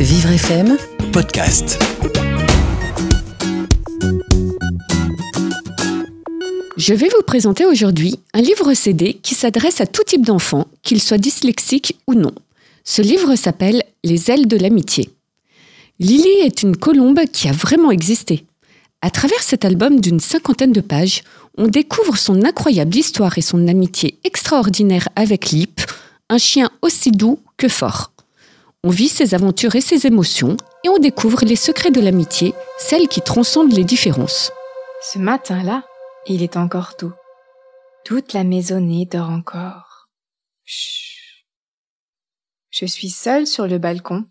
Vivre FM, podcast. Je vais vous présenter aujourd'hui un livre CD qui s'adresse à tout type d'enfant, qu'il soit dyslexique ou non. Ce livre s'appelle Les ailes de l'amitié. Lily est une colombe qui a vraiment existé. À travers cet album d'une cinquantaine de pages, on découvre son incroyable histoire et son amitié extraordinaire avec Lip, un chien aussi doux que fort. On vit ses aventures et ses émotions et on découvre les secrets de l'amitié, celles qui transcendent les différences. Ce matin-là, il est encore tôt. Toute la maisonnée dort encore. Chut. Je suis seule sur le balcon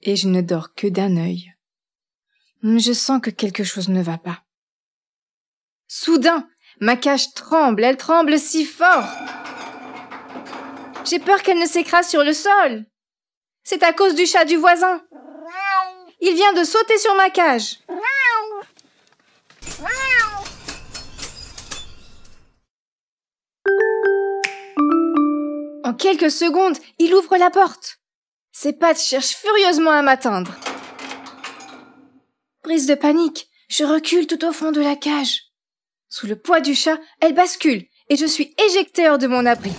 et je ne dors que d'un œil. Je sens que quelque chose ne va pas. Soudain, ma cage tremble, elle tremble si fort. J'ai peur qu'elle ne s'écrase sur le sol. C'est à cause du chat du voisin. Il vient de sauter sur ma cage. En quelques secondes, il ouvre la porte. Ses pattes cherchent furieusement à m'atteindre. Prise de panique, je recule tout au fond de la cage. Sous le poids du chat, elle bascule et je suis éjectée hors de mon abri.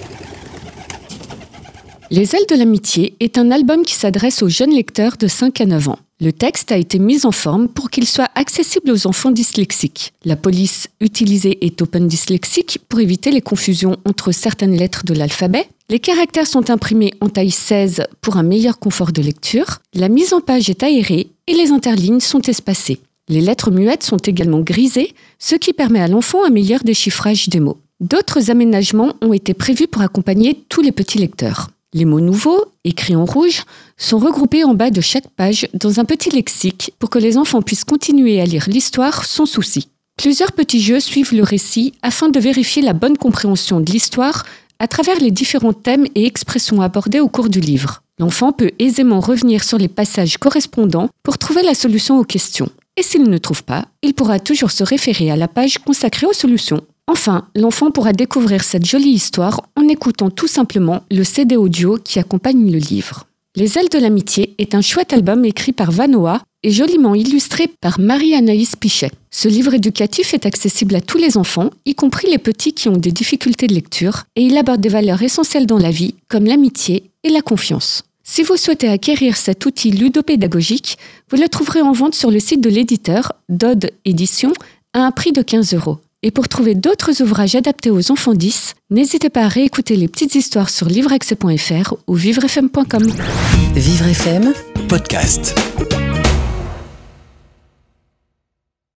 Les ailes de l'amitié est un album qui s'adresse aux jeunes lecteurs de 5 à 9 ans. Le texte a été mis en forme pour qu'il soit accessible aux enfants dyslexiques. La police utilisée est Open Dyslexique pour éviter les confusions entre certaines lettres de l'alphabet. Les caractères sont imprimés en taille 16 pour un meilleur confort de lecture. La mise en page est aérée et les interlignes sont espacées. Les lettres muettes sont également grisées, ce qui permet à l'enfant un meilleur déchiffrage des mots. D'autres aménagements ont été prévus pour accompagner tous les petits lecteurs. Les mots nouveaux, écrits en rouge, sont regroupés en bas de chaque page dans un petit lexique pour que les enfants puissent continuer à lire l'histoire sans souci. Plusieurs petits jeux suivent le récit afin de vérifier la bonne compréhension de l'histoire à travers les différents thèmes et expressions abordés au cours du livre. L'enfant peut aisément revenir sur les passages correspondants pour trouver la solution aux questions. Et s'il ne trouve pas, il pourra toujours se référer à la page consacrée aux solutions. Enfin, l'enfant pourra découvrir cette jolie histoire en écoutant tout simplement le CD audio qui accompagne le livre. Les ailes de l'amitié est un chouette album écrit par Vanoa et joliment illustré par Marie-Anaïs Pichet. Ce livre éducatif est accessible à tous les enfants, y compris les petits qui ont des difficultés de lecture, et il aborde des valeurs essentielles dans la vie, comme l'amitié et la confiance. Si vous souhaitez acquérir cet outil ludopédagogique, vous le trouverez en vente sur le site de l'éditeur, Dodd Édition, à un prix de 15 euros. Et pour trouver d'autres ouvrages adaptés aux enfants 10, n'hésitez pas à réécouter les petites histoires sur livreaccès.fr ou vivrefm.com. Vivre FM, Podcast.